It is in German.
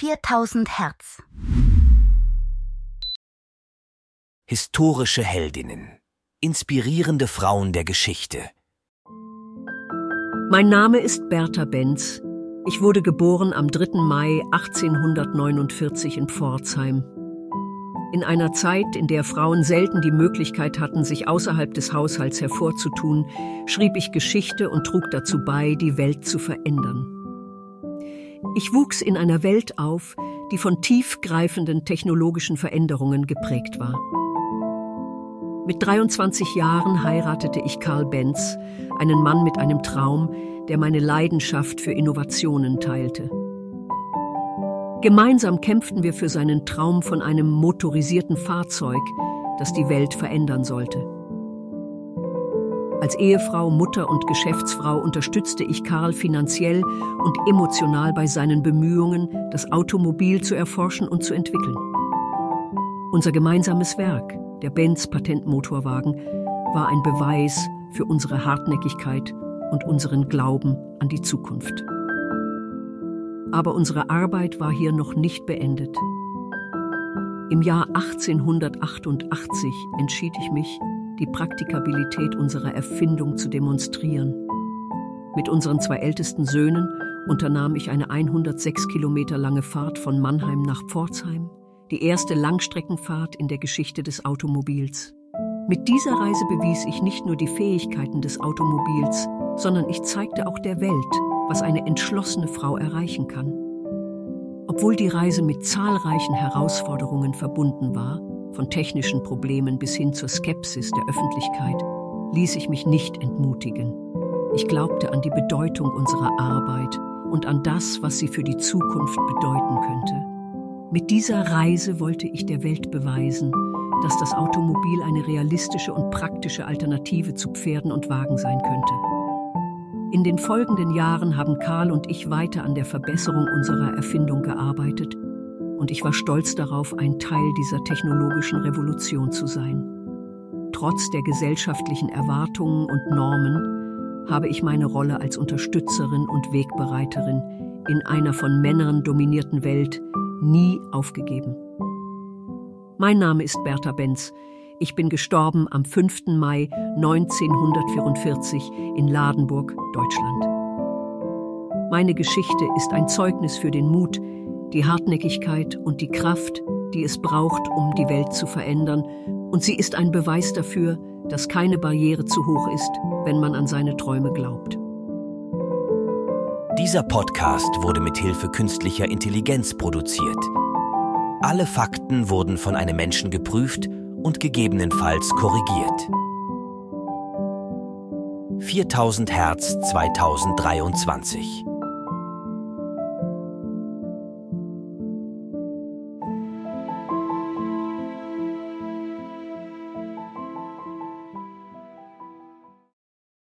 4000 Hertz. Historische Heldinnen. Inspirierende Frauen der Geschichte. Mein Name ist Bertha Benz. Ich wurde geboren am 3. Mai 1849 in Pforzheim. In einer Zeit, in der Frauen selten die Möglichkeit hatten, sich außerhalb des Haushalts hervorzutun, schrieb ich Geschichte und trug dazu bei, die Welt zu verändern. Ich wuchs in einer Welt auf, die von tiefgreifenden technologischen Veränderungen geprägt war. Mit 23 Jahren heiratete ich Karl Benz, einen Mann mit einem Traum, der meine Leidenschaft für Innovationen teilte. Gemeinsam kämpften wir für seinen Traum von einem motorisierten Fahrzeug, das die Welt verändern sollte. Als Ehefrau, Mutter und Geschäftsfrau unterstützte ich Karl finanziell und emotional bei seinen Bemühungen, das Automobil zu erforschen und zu entwickeln. Unser gemeinsames Werk, der Benz Patentmotorwagen, war ein Beweis für unsere Hartnäckigkeit und unseren Glauben an die Zukunft. Aber unsere Arbeit war hier noch nicht beendet. Im Jahr 1888 entschied ich mich, die Praktikabilität unserer Erfindung zu demonstrieren. Mit unseren zwei ältesten Söhnen unternahm ich eine 106 Kilometer lange Fahrt von Mannheim nach Pforzheim, die erste Langstreckenfahrt in der Geschichte des Automobils. Mit dieser Reise bewies ich nicht nur die Fähigkeiten des Automobils, sondern ich zeigte auch der Welt, was eine entschlossene Frau erreichen kann. Obwohl die Reise mit zahlreichen Herausforderungen verbunden war, von technischen Problemen bis hin zur Skepsis der Öffentlichkeit, ließ ich mich nicht entmutigen. Ich glaubte an die Bedeutung unserer Arbeit und an das, was sie für die Zukunft bedeuten könnte. Mit dieser Reise wollte ich der Welt beweisen, dass das Automobil eine realistische und praktische Alternative zu Pferden und Wagen sein könnte. In den folgenden Jahren haben Karl und ich weiter an der Verbesserung unserer Erfindung gearbeitet und ich war stolz darauf, ein Teil dieser technologischen Revolution zu sein. Trotz der gesellschaftlichen Erwartungen und Normen habe ich meine Rolle als Unterstützerin und Wegbereiterin in einer von Männern dominierten Welt nie aufgegeben. Mein Name ist Bertha Benz. Ich bin gestorben am 5. Mai 1944 in Ladenburg, Deutschland. Meine Geschichte ist ein Zeugnis für den Mut, die Hartnäckigkeit und die Kraft, die es braucht, um die Welt zu verändern, und sie ist ein Beweis dafür, dass keine Barriere zu hoch ist, wenn man an seine Träume glaubt. Dieser Podcast wurde mit Hilfe künstlicher Intelligenz produziert. Alle Fakten wurden von einem Menschen geprüft und gegebenenfalls korrigiert. 4000 Hertz 2023